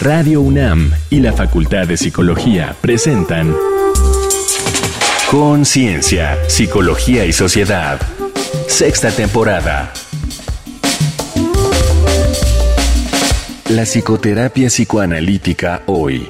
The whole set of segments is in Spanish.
Radio UNAM y la Facultad de Psicología presentan Conciencia, Psicología y Sociedad. Sexta temporada. La psicoterapia psicoanalítica hoy.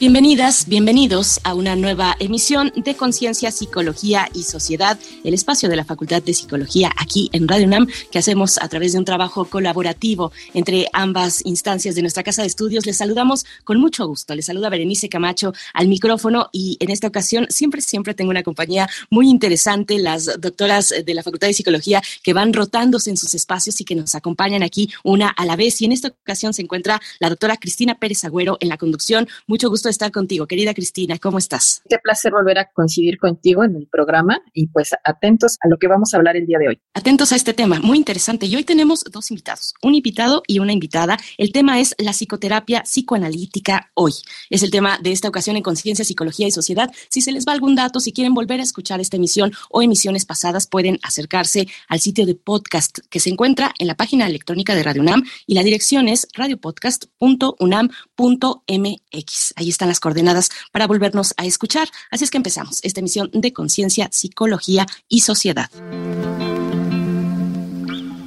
Bienvenidas, bienvenidos a una nueva emisión de Conciencia, Psicología y Sociedad, el espacio de la Facultad de Psicología aquí en Radio UNAM, que hacemos a través de un trabajo colaborativo entre ambas instancias de nuestra casa de estudios. Les saludamos con mucho gusto. Les saluda Berenice Camacho al micrófono y en esta ocasión siempre, siempre tengo una compañía muy interesante, las doctoras de la Facultad de Psicología que van rotándose en sus espacios y que nos acompañan aquí una a la vez. Y en esta ocasión se encuentra la doctora Cristina Pérez Agüero en la conducción. Mucho gusto estar contigo. Querida Cristina, ¿cómo estás? Qué placer volver a coincidir contigo en el programa y pues atentos a lo que vamos a hablar el día de hoy. Atentos a este tema, muy interesante. Y hoy tenemos dos invitados, un invitado y una invitada. El tema es la psicoterapia psicoanalítica hoy. Es el tema de esta ocasión en Conciencia, Psicología y Sociedad. Si se les va algún dato, si quieren volver a escuchar esta emisión o emisiones pasadas, pueden acercarse al sitio de podcast que se encuentra en la página electrónica de Radio UNAM y la dirección es radiopodcast.unam.mx. Ahí está están las coordenadas para volvernos a escuchar. Así es que empezamos esta emisión de Conciencia, Psicología y Sociedad.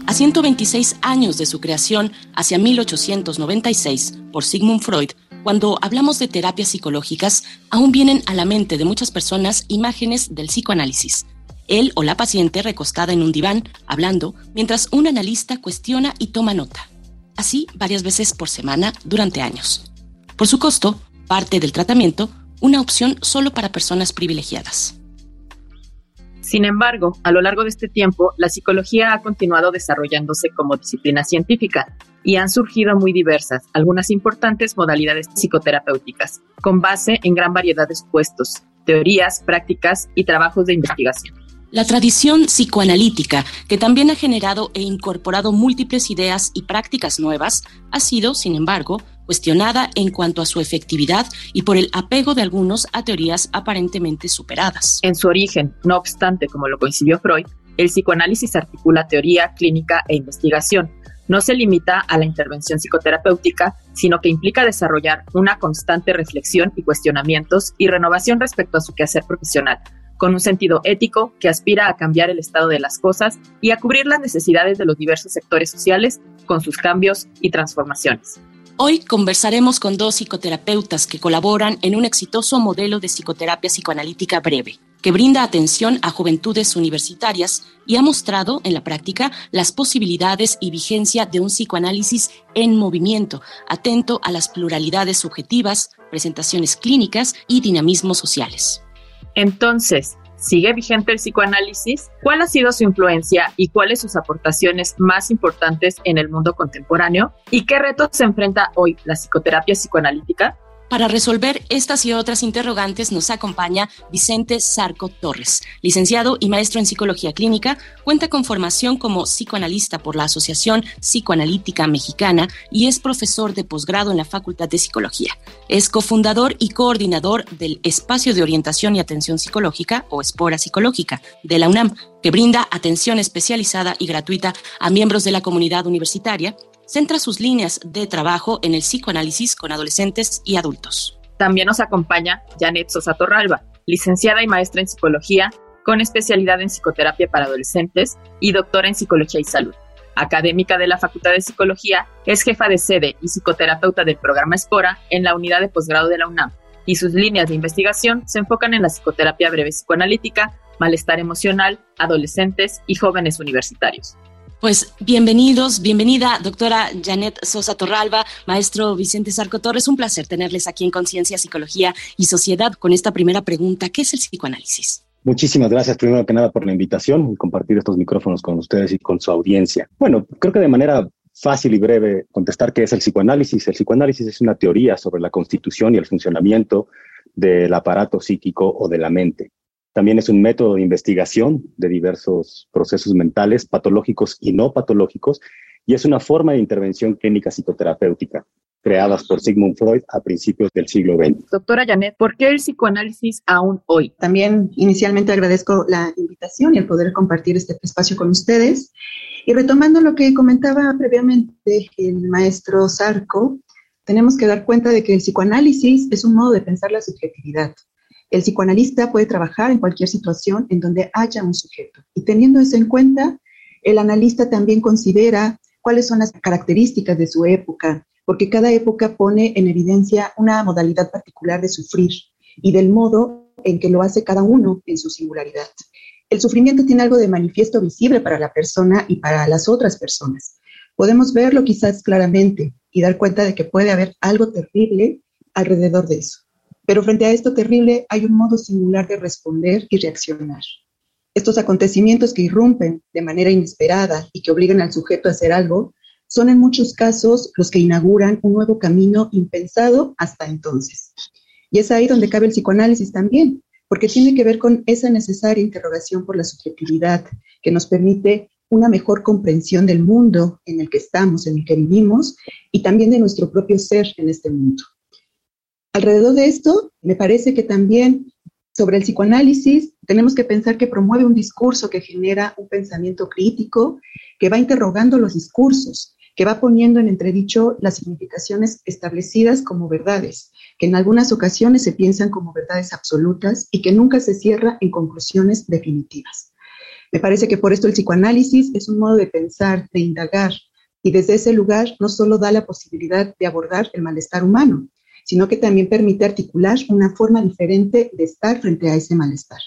A 126 años de su creación, hacia 1896, por Sigmund Freud, cuando hablamos de terapias psicológicas, aún vienen a la mente de muchas personas imágenes del psicoanálisis. Él o la paciente recostada en un diván, hablando, mientras un analista cuestiona y toma nota. Así varias veces por semana durante años. Por su costo, parte del tratamiento una opción solo para personas privilegiadas. Sin embargo, a lo largo de este tiempo, la psicología ha continuado desarrollándose como disciplina científica y han surgido muy diversas, algunas importantes modalidades psicoterapéuticas, con base en gran variedad de expuestos, teorías, prácticas y trabajos de investigación. La tradición psicoanalítica, que también ha generado e incorporado múltiples ideas y prácticas nuevas, ha sido, sin embargo, cuestionada en cuanto a su efectividad y por el apego de algunos a teorías aparentemente superadas. En su origen, no obstante, como lo coincidió Freud, el psicoanálisis articula teoría, clínica e investigación. No se limita a la intervención psicoterapéutica, sino que implica desarrollar una constante reflexión y cuestionamientos y renovación respecto a su quehacer profesional, con un sentido ético que aspira a cambiar el estado de las cosas y a cubrir las necesidades de los diversos sectores sociales con sus cambios y transformaciones. Hoy conversaremos con dos psicoterapeutas que colaboran en un exitoso modelo de psicoterapia psicoanalítica breve, que brinda atención a juventudes universitarias y ha mostrado en la práctica las posibilidades y vigencia de un psicoanálisis en movimiento, atento a las pluralidades subjetivas, presentaciones clínicas y dinamismos sociales. Entonces, ¿Sigue vigente el psicoanálisis? ¿Cuál ha sido su influencia y cuáles sus aportaciones más importantes en el mundo contemporáneo? ¿Y qué retos se enfrenta hoy la psicoterapia psicoanalítica? Para resolver estas y otras interrogantes nos acompaña Vicente Sarco Torres, licenciado y maestro en psicología clínica, cuenta con formación como psicoanalista por la Asociación Psicoanalítica Mexicana y es profesor de posgrado en la Facultad de Psicología. Es cofundador y coordinador del Espacio de Orientación y Atención Psicológica o Espora Psicológica de la UNAM, que brinda atención especializada y gratuita a miembros de la comunidad universitaria centra sus líneas de trabajo en el psicoanálisis con adolescentes y adultos. También nos acompaña Janet Sosa Torralba, licenciada y maestra en psicología, con especialidad en psicoterapia para adolescentes y doctora en psicología y salud. Académica de la Facultad de Psicología, es jefa de sede y psicoterapeuta del programa Espora en la unidad de posgrado de la UNAM, y sus líneas de investigación se enfocan en la psicoterapia breve psicoanalítica, malestar emocional, adolescentes y jóvenes universitarios. Pues bienvenidos, bienvenida, doctora Janet Sosa Torralba, maestro Vicente Sarco Torres. Un placer tenerles aquí en Conciencia, Psicología y Sociedad con esta primera pregunta. ¿Qué es el psicoanálisis? Muchísimas gracias, primero que nada, por la invitación y compartir estos micrófonos con ustedes y con su audiencia. Bueno, creo que de manera fácil y breve contestar qué es el psicoanálisis. El psicoanálisis es una teoría sobre la constitución y el funcionamiento del aparato psíquico o de la mente. También es un método de investigación de diversos procesos mentales, patológicos y no patológicos, y es una forma de intervención clínica psicoterapéutica. creadas por Sigmund Freud a principios del siglo XX. Doctora Janet, ¿por qué el psicoanálisis aún hoy? También inicialmente agradezco la invitación y el poder compartir este espacio con ustedes. Y retomando lo que comentaba previamente el maestro Sarco, tenemos que dar cuenta de que el psicoanálisis es un modo de pensar la subjetividad. El psicoanalista puede trabajar en cualquier situación en donde haya un sujeto. Y teniendo eso en cuenta, el analista también considera cuáles son las características de su época, porque cada época pone en evidencia una modalidad particular de sufrir y del modo en que lo hace cada uno en su singularidad. El sufrimiento tiene algo de manifiesto visible para la persona y para las otras personas. Podemos verlo quizás claramente y dar cuenta de que puede haber algo terrible alrededor de eso. Pero frente a esto terrible hay un modo singular de responder y reaccionar. Estos acontecimientos que irrumpen de manera inesperada y que obligan al sujeto a hacer algo son en muchos casos los que inauguran un nuevo camino impensado hasta entonces. Y es ahí donde cabe el psicoanálisis también, porque tiene que ver con esa necesaria interrogación por la subjetividad que nos permite una mejor comprensión del mundo en el que estamos, en el que vivimos, y también de nuestro propio ser en este mundo. Alrededor de esto, me parece que también sobre el psicoanálisis tenemos que pensar que promueve un discurso que genera un pensamiento crítico, que va interrogando los discursos, que va poniendo en entredicho las significaciones establecidas como verdades, que en algunas ocasiones se piensan como verdades absolutas y que nunca se cierra en conclusiones definitivas. Me parece que por esto el psicoanálisis es un modo de pensar, de indagar, y desde ese lugar no solo da la posibilidad de abordar el malestar humano, sino que también permite articular una forma diferente de estar frente a ese malestar.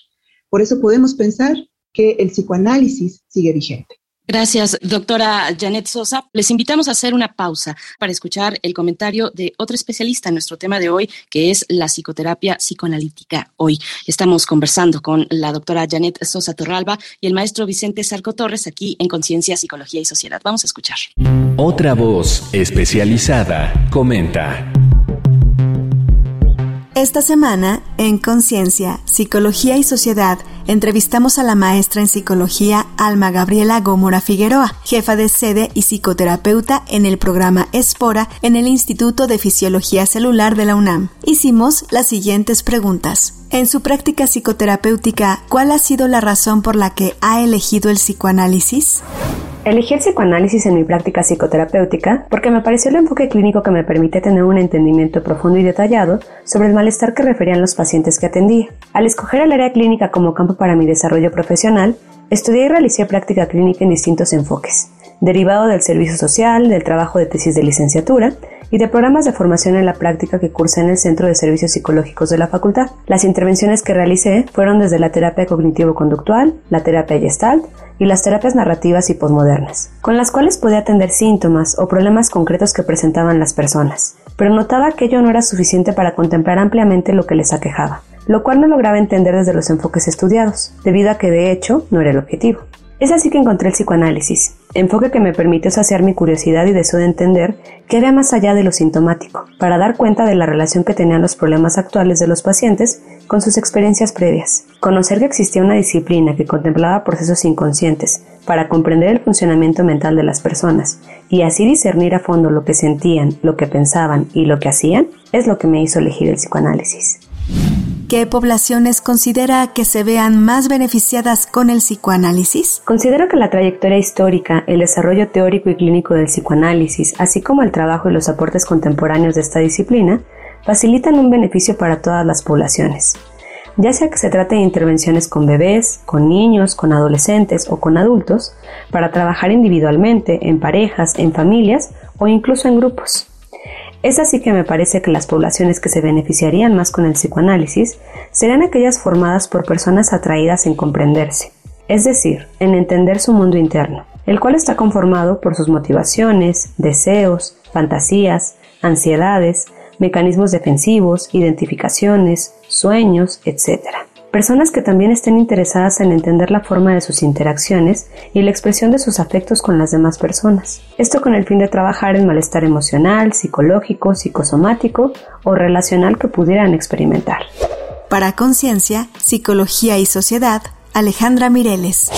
Por eso podemos pensar que el psicoanálisis sigue vigente. Gracias, doctora Janet Sosa. Les invitamos a hacer una pausa para escuchar el comentario de otro especialista en nuestro tema de hoy, que es la psicoterapia psicoanalítica. Hoy estamos conversando con la doctora Janet Sosa Torralba y el maestro Vicente Sarco Torres aquí en Conciencia, Psicología y Sociedad. Vamos a escuchar. Otra voz especializada comenta. Esta semana, en Conciencia, Psicología y Sociedad, entrevistamos a la maestra en psicología Alma Gabriela Gómora Figueroa, jefa de sede y psicoterapeuta en el programa Espora en el Instituto de Fisiología Celular de la UNAM. Hicimos las siguientes preguntas. En su práctica psicoterapéutica, ¿cuál ha sido la razón por la que ha elegido el psicoanálisis? Elegí el psicoanálisis en mi práctica psicoterapéutica porque me pareció el enfoque clínico que me permite tener un entendimiento profundo y detallado sobre el malestar que referían los pacientes que atendía. Al escoger el área clínica como campo para mi desarrollo profesional, estudié y realicé práctica clínica en distintos enfoques, derivado del servicio social, del trabajo de tesis de licenciatura y de programas de formación en la práctica que cursé en el Centro de Servicios Psicológicos de la Facultad. Las intervenciones que realicé fueron desde la terapia cognitivo-conductual, la terapia Gestalt y las terapias narrativas y posmodernas, con las cuales podía atender síntomas o problemas concretos que presentaban las personas, pero notaba que ello no era suficiente para contemplar ampliamente lo que les aquejaba, lo cual no lograba entender desde los enfoques estudiados, debido a que de hecho no era el objetivo. Es así que encontré el psicoanálisis, enfoque que me permitió saciar mi curiosidad y deseo de entender qué había más allá de lo sintomático, para dar cuenta de la relación que tenían los problemas actuales de los pacientes con sus experiencias previas. Conocer que existía una disciplina que contemplaba procesos inconscientes para comprender el funcionamiento mental de las personas y así discernir a fondo lo que sentían, lo que pensaban y lo que hacían, es lo que me hizo elegir el psicoanálisis. ¿Qué poblaciones considera que se vean más beneficiadas con el psicoanálisis? Considero que la trayectoria histórica, el desarrollo teórico y clínico del psicoanálisis, así como el trabajo y los aportes contemporáneos de esta disciplina, facilitan un beneficio para todas las poblaciones, ya sea que se trate de intervenciones con bebés, con niños, con adolescentes o con adultos, para trabajar individualmente, en parejas, en familias o incluso en grupos. Es así que me parece que las poblaciones que se beneficiarían más con el psicoanálisis serían aquellas formadas por personas atraídas en comprenderse, es decir, en entender su mundo interno, el cual está conformado por sus motivaciones, deseos, fantasías, ansiedades, mecanismos defensivos, identificaciones, sueños, etc personas que también estén interesadas en entender la forma de sus interacciones y la expresión de sus afectos con las demás personas. Esto con el fin de trabajar el malestar emocional, psicológico, psicosomático o relacional que pudieran experimentar. Para Conciencia, Psicología y Sociedad, Alejandra Mireles.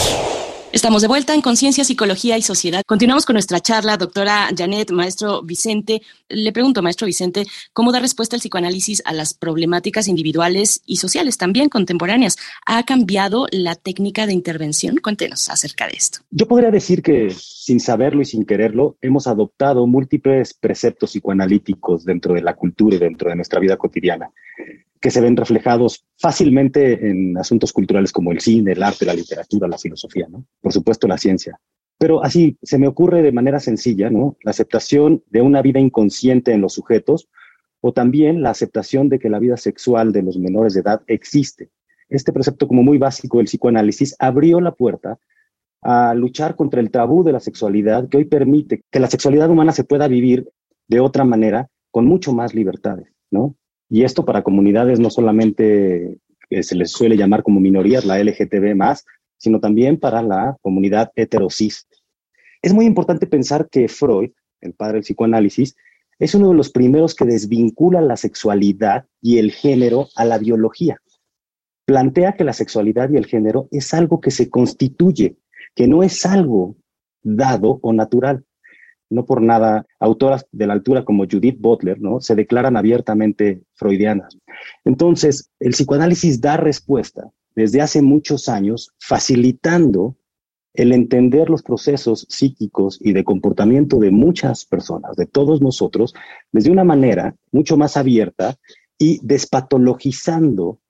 Estamos de vuelta en Conciencia, Psicología y Sociedad. Continuamos con nuestra charla, doctora Janet, maestro Vicente. Le pregunto, maestro Vicente, ¿cómo da respuesta el psicoanálisis a las problemáticas individuales y sociales, también contemporáneas? ¿Ha cambiado la técnica de intervención? Cuéntenos acerca de esto. Yo podría decir que, sin saberlo y sin quererlo, hemos adoptado múltiples preceptos psicoanalíticos dentro de la cultura y dentro de nuestra vida cotidiana que se ven reflejados fácilmente en asuntos culturales como el cine, el arte, la literatura, la filosofía, ¿no? Por supuesto, la ciencia. Pero así se me ocurre de manera sencilla, ¿no? La aceptación de una vida inconsciente en los sujetos o también la aceptación de que la vida sexual de los menores de edad existe. Este precepto como muy básico del psicoanálisis abrió la puerta a luchar contra el tabú de la sexualidad que hoy permite que la sexualidad humana se pueda vivir de otra manera con mucho más libertades, ¿no? Y esto para comunidades no solamente que se les suele llamar como minorías, la LGTB más, sino también para la comunidad heterosis. Es muy importante pensar que Freud, el padre del psicoanálisis, es uno de los primeros que desvincula la sexualidad y el género a la biología. Plantea que la sexualidad y el género es algo que se constituye, que no es algo dado o natural no por nada, autoras de la altura como Judith Butler, ¿no? Se declaran abiertamente freudianas. Entonces, el psicoanálisis da respuesta desde hace muchos años, facilitando el entender los procesos psíquicos y de comportamiento de muchas personas, de todos nosotros, desde una manera mucho más abierta y despatologizando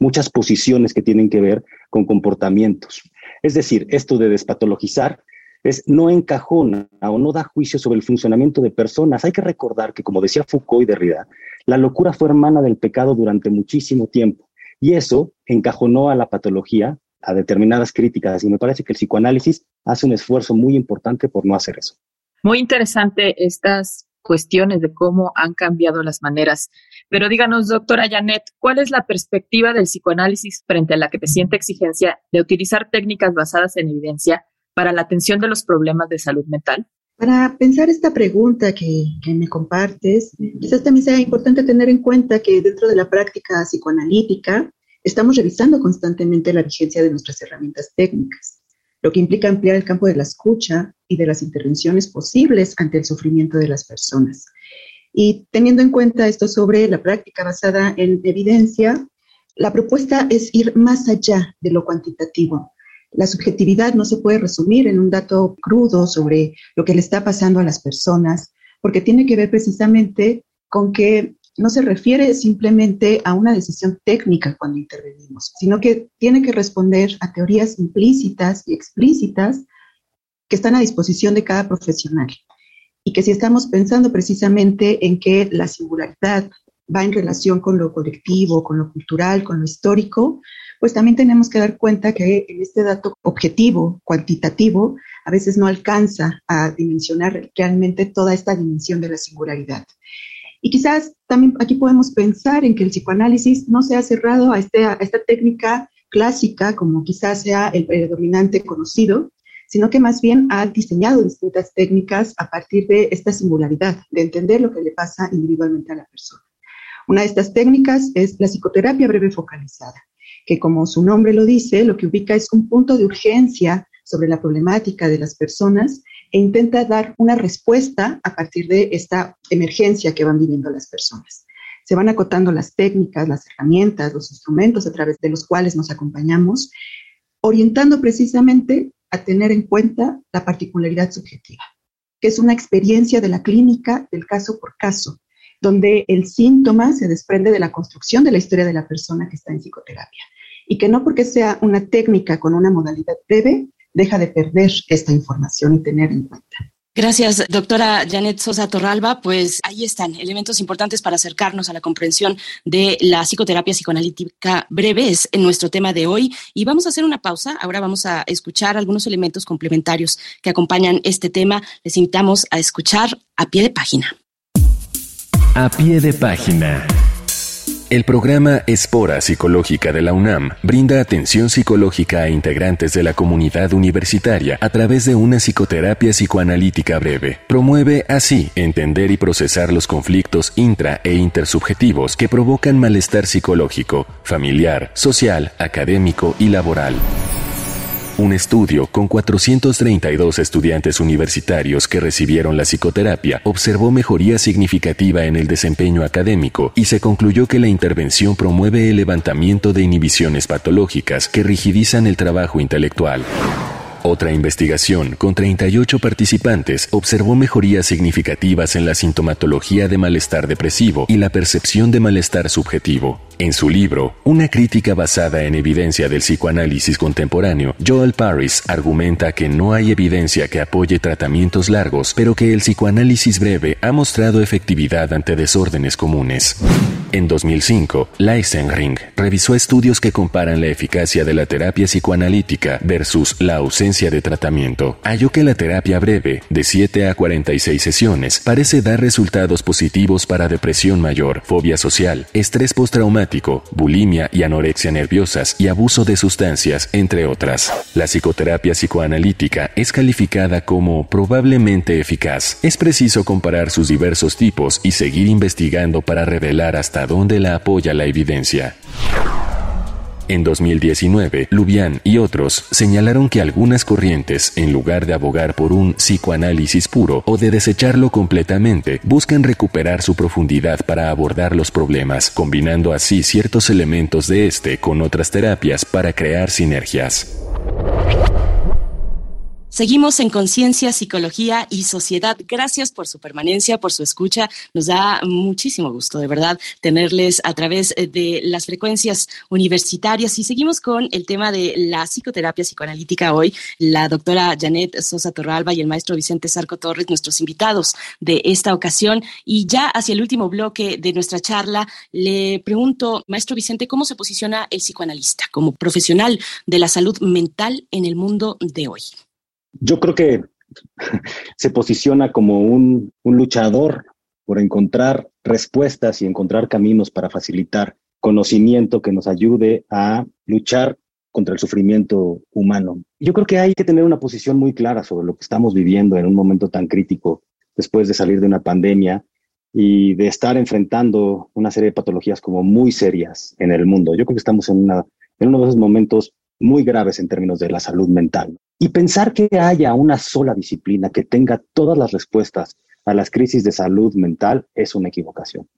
muchas posiciones que tienen que ver con comportamientos. Es decir, esto de despatologizar es no encajona o no da juicio sobre el funcionamiento de personas. Hay que recordar que, como decía Foucault y Derrida, la locura fue hermana del pecado durante muchísimo tiempo y eso encajonó a la patología a determinadas críticas y me parece que el psicoanálisis hace un esfuerzo muy importante por no hacer eso. Muy interesante estas cuestiones de cómo han cambiado las maneras. Pero díganos, doctora Janet, ¿cuál es la perspectiva del psicoanálisis frente a la que te siente exigencia de utilizar técnicas basadas en evidencia para la atención de los problemas de salud mental? Para pensar esta pregunta que, me compartes, quizás también sea importante tener en cuenta que dentro de la práctica psicoanalítica estamos revisando constantemente la vigencia de nuestras herramientas técnicas, lo que implica ampliar el campo de la escucha y de las intervenciones posibles ante el sufrimiento de las personas. Y teniendo en cuenta esto sobre la práctica basada en evidencia, la propuesta es ir más allá de lo cuantitativo la subjetividad no se puede resumir en un dato crudo sobre lo que le está pasando a las personas, porque tiene que ver precisamente con que no se refiere simplemente a una decisión técnica cuando intervenimos, sino que tiene que responder a teorías implícitas y explícitas que están a disposición de cada profesional. Y que si estamos pensando precisamente en que la singularidad va en relación con lo colectivo, con lo cultural, con lo histórico, pues también tenemos que dar cuenta que en este dato objetivo, cuantitativo, a veces no alcanza a dimensionar realmente toda esta dimensión de la singularidad. Y quizás también aquí podemos pensar en que el psicoanálisis no se ha cerrado a, este, a esta técnica clásica, como quizás sea el predominante conocido, sino que más bien ha diseñado distintas técnicas a partir de esta singularidad, de entender lo que le pasa individualmente a la persona. Una de estas técnicas es la psicoterapia breve focalizada que como su nombre lo dice, lo que ubica es un punto de urgencia sobre la problemática de las personas e intenta dar una respuesta a partir de esta emergencia que van viviendo las personas. Se van acotando las técnicas, las herramientas, los instrumentos a través de los cuales nos acompañamos, orientando precisamente a tener en cuenta la particularidad subjetiva, que es una experiencia de la clínica del caso por caso, donde el síntoma se desprende de la construcción de la historia de la persona que está en psicoterapia y que no porque sea una técnica con una modalidad breve, deja de perder esta información y tener en cuenta. Gracias, doctora Janet Sosa Torralba. Pues ahí están elementos importantes para acercarnos a la comprensión de la psicoterapia psicoanalítica breve, es en nuestro tema de hoy. Y vamos a hacer una pausa. Ahora vamos a escuchar algunos elementos complementarios que acompañan este tema. Les invitamos a escuchar a pie de página. A pie de página. El programa Espora Psicológica de la UNAM brinda atención psicológica a integrantes de la comunidad universitaria a través de una psicoterapia psicoanalítica breve. Promueve así entender y procesar los conflictos intra e intersubjetivos que provocan malestar psicológico, familiar, social, académico y laboral. Un estudio con 432 estudiantes universitarios que recibieron la psicoterapia observó mejoría significativa en el desempeño académico y se concluyó que la intervención promueve el levantamiento de inhibiciones patológicas que rigidizan el trabajo intelectual. Otra investigación con 38 participantes observó mejorías significativas en la sintomatología de malestar depresivo y la percepción de malestar subjetivo. En su libro, Una crítica basada en evidencia del psicoanálisis contemporáneo, Joel Paris argumenta que no hay evidencia que apoye tratamientos largos, pero que el psicoanálisis breve ha mostrado efectividad ante desórdenes comunes. En 2005, Leisenring revisó estudios que comparan la eficacia de la terapia psicoanalítica versus la ausencia de tratamiento. Halló que la terapia breve, de 7 a 46 sesiones, parece dar resultados positivos para depresión mayor, fobia social, estrés postraumático, bulimia y anorexia nerviosas y abuso de sustancias, entre otras. La psicoterapia psicoanalítica es calificada como probablemente eficaz. Es preciso comparar sus diversos tipos y seguir investigando para revelar hasta dónde la apoya la evidencia. En 2019, Lubian y otros señalaron que algunas corrientes, en lugar de abogar por un psicoanálisis puro o de desecharlo completamente, buscan recuperar su profundidad para abordar los problemas, combinando así ciertos elementos de este con otras terapias para crear sinergias. Seguimos en Conciencia, Psicología y Sociedad. Gracias por su permanencia, por su escucha. Nos da muchísimo gusto, de verdad, tenerles a través eh, de las frecuencias universitarias. Y seguimos con el tema de la psicoterapia psicoanalítica hoy. La doctora Janet Sosa Torralba y el maestro Vicente Sarco Torres, nuestros invitados de esta ocasión. Y ya hacia el último bloque de nuestra charla, le pregunto, maestro Vicente, ¿cómo se posiciona el psicoanalista como profesional de la salud mental en el mundo de hoy? Yo creo que se posiciona como un, luchador por encontrar respuestas y encontrar caminos para facilitar conocimiento que nos ayude a luchar contra el sufrimiento humano. Yo creo que hay que tener una posición muy clara sobre lo que estamos viviendo en un momento tan crítico después de salir de una pandemia y de estar enfrentando una serie de patologías como muy serias en el mundo. Yo creo que estamos en, uno de esos momentos muy graves en términos de la salud mental. Y pensar que haya una sola disciplina que tenga todas las respuestas a las crisis de salud mental es una equivocación,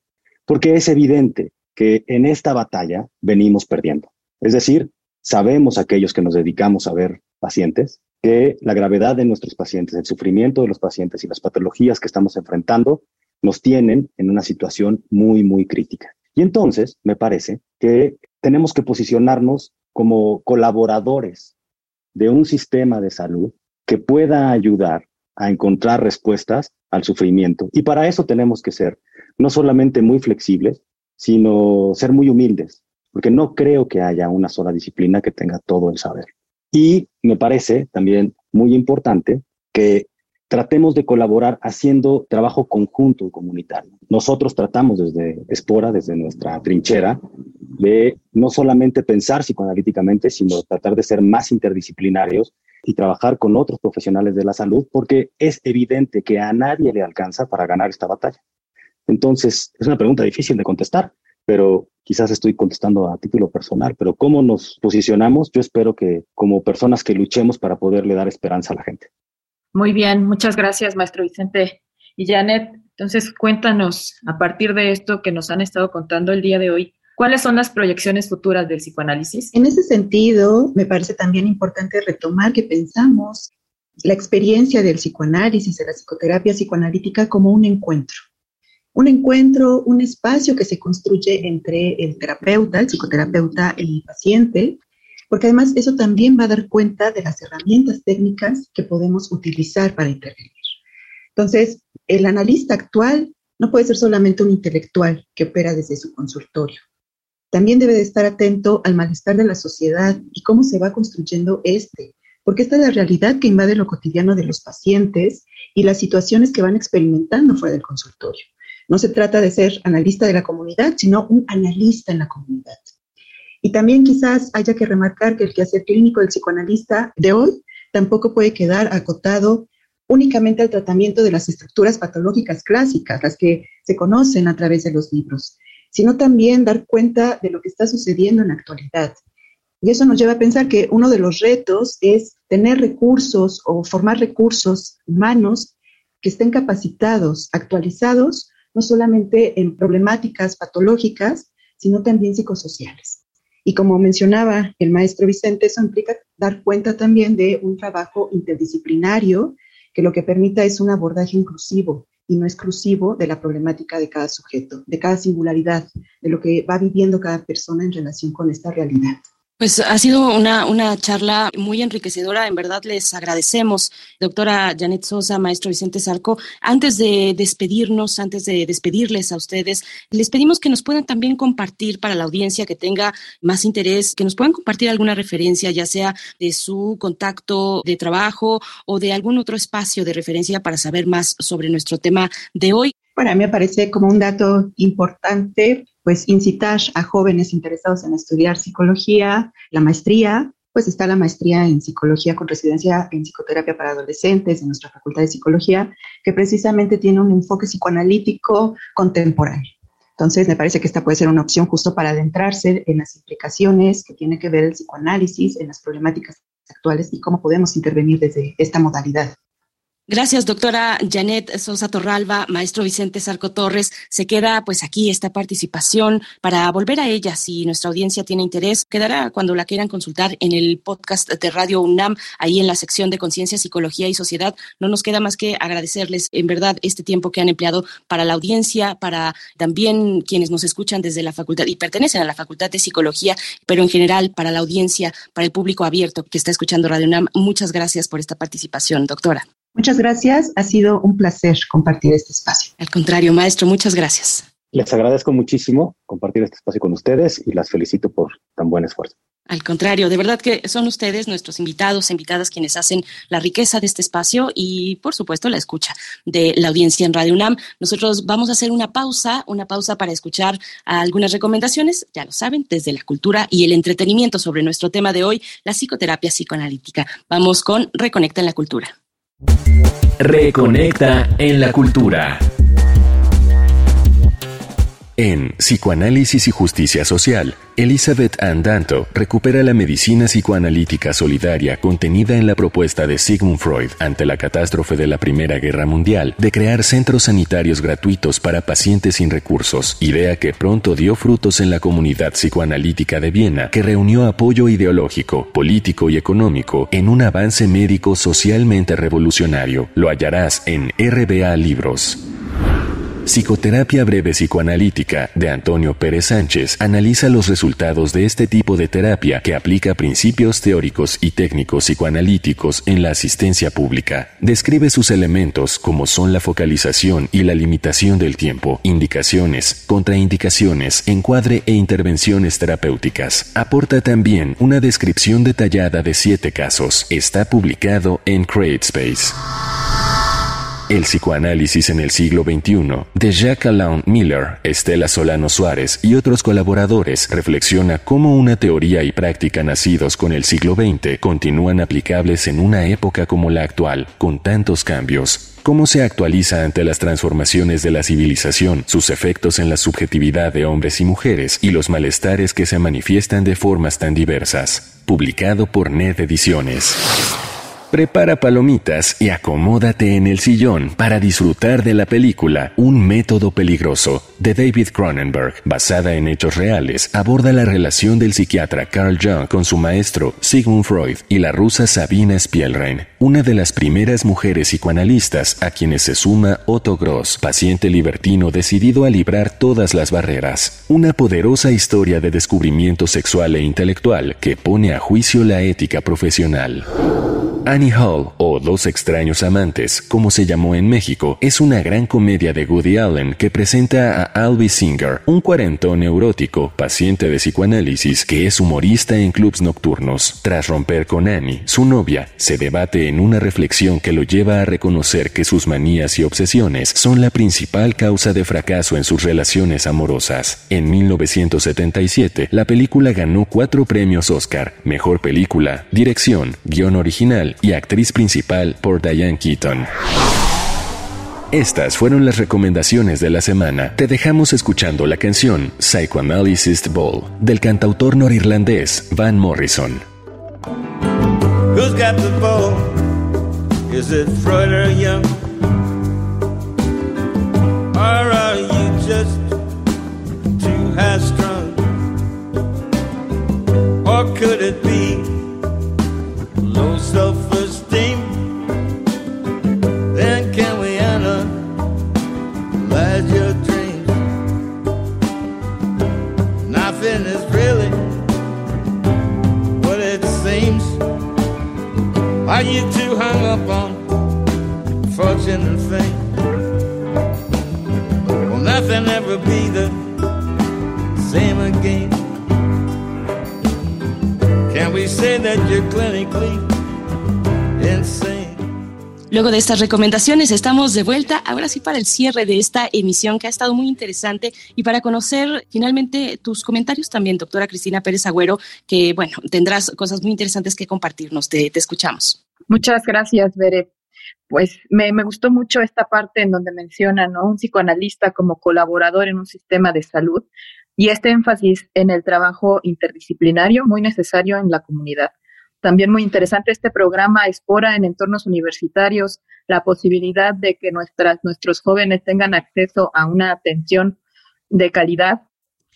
porque es evidente que en esta batalla venimos perdiendo. Es decir, sabemos aquellos que nos dedicamos a ver pacientes que la gravedad de nuestros pacientes, el sufrimiento de los pacientes y las patologías que estamos enfrentando nos tienen en una situación muy, muy crítica. Y entonces, me parece que tenemos que posicionarnos como colaboradores de un sistema de salud que pueda ayudar a encontrar respuestas al sufrimiento. Y para eso tenemos que ser no solamente muy flexibles, sino ser muy humildes, porque no creo que haya una sola disciplina que tenga todo el saber. Y me parece también muy importante que tratemos de colaborar haciendo trabajo conjunto y comunitario. Nosotros tratamos desde Espora, desde nuestra trinchera, de no solamente pensar psicoanalíticamente, sino tratar de ser más interdisciplinarios y trabajar con otros profesionales de la salud, porque es evidente que a nadie le alcanza para ganar esta batalla. Entonces, es una pregunta difícil de contestar, pero quizás estoy contestando a título personal, pero ¿cómo nos posicionamos? Yo espero que como personas que luchemos para poderle dar esperanza a la gente. Muy bien, muchas gracias, maestro Vicente. Y Janet, entonces cuéntanos, a partir de esto que nos han estado contando el día de hoy, ¿cuáles son las proyecciones futuras del psicoanálisis? En ese sentido, me parece también importante retomar que pensamos la experiencia del psicoanálisis, de la psicoterapia psicoanalítica como un encuentro. Un encuentro, un espacio que se construye entre el terapeuta, el psicoterapeuta, el paciente, porque además eso también va a dar cuenta de las herramientas técnicas que podemos utilizar para intervenir. Entonces, el analista actual no puede ser solamente un intelectual que opera desde su consultorio. También debe de estar atento al malestar de la sociedad y cómo se va construyendo este, porque esta es la realidad que invade lo cotidiano de los pacientes y las situaciones que van experimentando fuera del consultorio. No se trata de ser analista de la comunidad, sino un analista en la comunidad. Y también quizás haya que remarcar que el quehacer clínico del psicoanalista de hoy tampoco puede quedar acotado únicamente al tratamiento de las estructuras patológicas clásicas, las que se conocen a través de los libros, sino también dar cuenta de lo que está sucediendo en la actualidad Y eso nos lleva a pensar que uno de los retos es tener recursos o formar recursos humanos que estén capacitados, actualizados, no solamente en problemáticas patológicas, sino también psicosociales. Y como mencionaba el maestro Vicente, eso implica dar cuenta también de un trabajo interdisciplinario que lo que permita es un abordaje inclusivo y no exclusivo de la problemática de cada sujeto, de cada singularidad, de lo que va viviendo cada persona en relación con esta realidad. Pues ha sido una, una charla muy enriquecedora. En verdad les agradecemos, doctora Janet Sosa, maestro Vicente Sarco. Antes de despedirnos, antes de despedirles a ustedes, les pedimos que nos puedan también compartir para la audiencia que tenga más interés, que nos puedan compartir alguna referencia, ya sea de su contacto de trabajo o de algún otro espacio de referencia para saber más sobre nuestro tema de hoy. Para mí me parece como un dato importante, pues incitar a jóvenes interesados en estudiar psicología, la maestría, pues está la maestría en psicología con residencia en psicoterapia para adolescentes en nuestra facultad de psicología, que precisamente tiene un enfoque psicoanalítico contemporáneo. Entonces, me parece que esta puede ser una opción justo para adentrarse en las implicaciones que tiene que ver el psicoanálisis en las problemáticas actuales y cómo podemos intervenir desde esta modalidad. Gracias, doctora Janet Sosa Torralba, maestro Vicente Sarco Torres. Se queda pues aquí esta participación para volver a ella si nuestra audiencia tiene interés. Quedará cuando la quieran consultar en el podcast de Radio UNAM, ahí en la sección de Conciencia, Psicología y Sociedad. No nos queda más que agradecerles en verdad este tiempo que han empleado para la audiencia, para también quienes nos escuchan desde la facultad y pertenecen a la Facultad de Psicología, pero en general para la audiencia, para el público abierto que está escuchando Radio UNAM. Muchas gracias por esta participación, doctora. Muchas gracias, ha sido un placer compartir este espacio. Al contrario, maestro, muchas gracias. Les agradezco muchísimo compartir este espacio con ustedes y las felicito por tan buen esfuerzo. Al contrario, de verdad que son ustedes nuestros invitados, invitadas quienes hacen la riqueza de este espacio y, por supuesto, la escucha de la audiencia en Radio UNAM. Nosotros vamos a hacer una pausa, una pausa para escuchar algunas recomendaciones, ya lo saben, desde la cultura y el entretenimiento sobre nuestro tema de hoy, la psicoterapia psicoanalítica. Vamos con Reconecta en la Cultura. Reconecta en la cultura. En Psicoanálisis y Justicia Social, Elizabeth Andanto recupera la medicina psicoanalítica solidaria contenida en la propuesta de Sigmund Freud ante la catástrofe de la Primera Guerra Mundial de crear centros sanitarios gratuitos para pacientes sin recursos, idea que pronto dio frutos en la comunidad psicoanalítica de Viena, que reunió apoyo ideológico, político y económico en un avance médico socialmente revolucionario. Lo hallarás en RBA Libros. Psicoterapia Breve Psicoanalítica de Antonio Pérez Sánchez analiza los resultados de este tipo de terapia que aplica principios teóricos y técnicos psicoanalíticos en la asistencia pública. Describe sus elementos como son la focalización y la limitación del tiempo, indicaciones, contraindicaciones, encuadre e intervenciones terapéuticas. Aporta también una descripción detallada de siete casos. Está publicado en CreateSpace. El psicoanálisis en el siglo XXI, de Jacques Alain Miller, Estela Solano Suárez y otros colaboradores, reflexiona cómo una teoría y práctica nacidos con el siglo XX continúan aplicables en una época como la actual, con tantos cambios. Cómo se actualiza ante las transformaciones de la civilización, sus efectos en la subjetividad de hombres y mujeres y los malestares que se manifiestan de formas tan diversas. Publicado por NED Ediciones. Prepara palomitas y acomódate en el sillón para disfrutar de la película Un método peligroso de David Cronenberg, basada en hechos reales, aborda la relación del psiquiatra Carl Jung con su maestro Sigmund Freud y la rusa Sabina Spielrein, una de las primeras mujeres psicoanalistas a quienes se suma Otto Gross, paciente libertino decidido a librar todas las barreras. Una poderosa historia de descubrimiento sexual e intelectual que pone a juicio la ética profesional. Annie Hall, o Dos extraños amantes, como se llamó en México, es una gran comedia de Woody Allen que presenta a Albie Singer, un cuarentón neurótico, paciente de psicoanálisis que es humorista en clubs nocturnos. Tras romper con Annie, su novia, se debate en una reflexión que lo lleva a reconocer que sus manías y obsesiones son la principal causa de fracaso en sus relaciones amorosas. En 1977, la película ganó cuatro premios Oscar, Mejor Película, Dirección, Guión Original y actriz principal por Diane Keaton. Estas fueron las recomendaciones de la semana. Te dejamos escuchando la canción Psychoanalysis Ball del cantautor norirlandés Van Morrison. Who's got the ball? Is it Freud or Young? Or are you just too high strung? Or could it be Luego de estas recomendaciones estamos de vuelta, ahora sí para el cierre de esta emisión que ha estado muy interesante y para conocer finalmente tus comentarios también, doctora Cristina Pérez Agüero, que bueno, tendrás cosas muy interesantes que compartirnos. Te, te escuchamos. Muchas gracias, Beret. Pues me, me, gustó mucho esta parte en donde menciona ¿no? un psicoanalista como colaborador en un sistema de salud y este énfasis en el trabajo interdisciplinario muy necesario en la comunidad. También muy interesante este programa explora en entornos universitarios la posibilidad de que nuestras, nuestros jóvenes tengan acceso a una atención de calidad.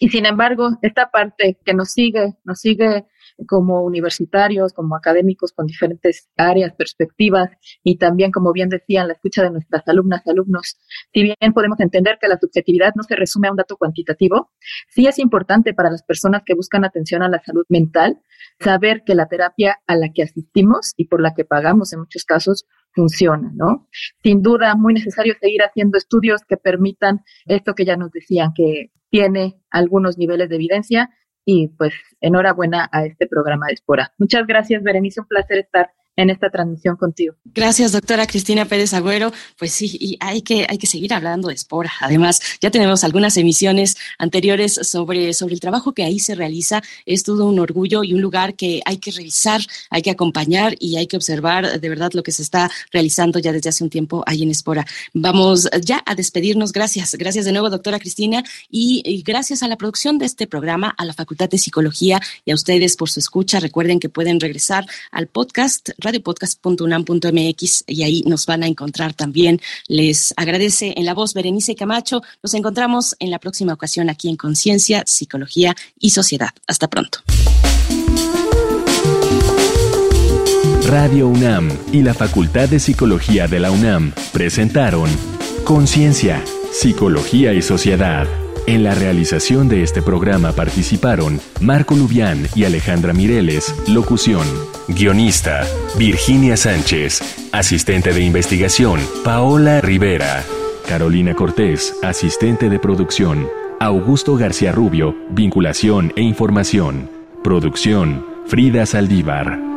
Y sin embargo, esta parte que nos sigue, nos sigue como universitarios, como académicos con diferentes áreas, perspectivas y también, como bien decían, la escucha de nuestras alumnas, alumnos. Si bien podemos entender que la subjetividad no se resume a un dato cuantitativo, sí es importante para las personas que buscan atención a la salud mental saber que la terapia a la que asistimos y por la que pagamos en muchos casos funciona, ¿no? Sin duda, muy necesario seguir haciendo estudios que permitan esto que ya nos decían, que tiene algunos niveles de evidencia y pues enhorabuena a este programa de Espora. Muchas gracias, Berenice, un placer estar en esta transmisión contigo. Gracias, doctora Cristina Pérez Agüero. Pues sí, y hay que, hay que seguir hablando de Espora. Además, ya tenemos algunas emisiones anteriores sobre, sobre el trabajo que ahí se realiza. Es todo un orgullo y un lugar que hay que revisar, hay que acompañar y hay que observar de verdad lo que se está realizando ya desde hace un tiempo ahí en Espora. Vamos ya a despedirnos. Gracias. Gracias de nuevo, doctora Cristina, y, y gracias a la producción de este programa, a la Facultad de Psicología y a ustedes por su escucha. Recuerden que pueden regresar al podcast radiopodcast.unam.mx y ahí nos van a encontrar también. Les agradece en la voz Berenice Camacho. Nos encontramos en la próxima ocasión aquí en Conciencia, Psicología y Sociedad. Hasta pronto. Radio UNAM y la Facultad de Psicología de la UNAM presentaron Conciencia, Psicología y Sociedad. En la realización de este programa participaron Marco Lubián y Alejandra Mireles, locución. Guionista, Virginia Sánchez. Asistente de investigación, Paola Rivera. Carolina Cortés, asistente de producción. Augusto García Rubio, vinculación e información. Producción, Frida Saldívar.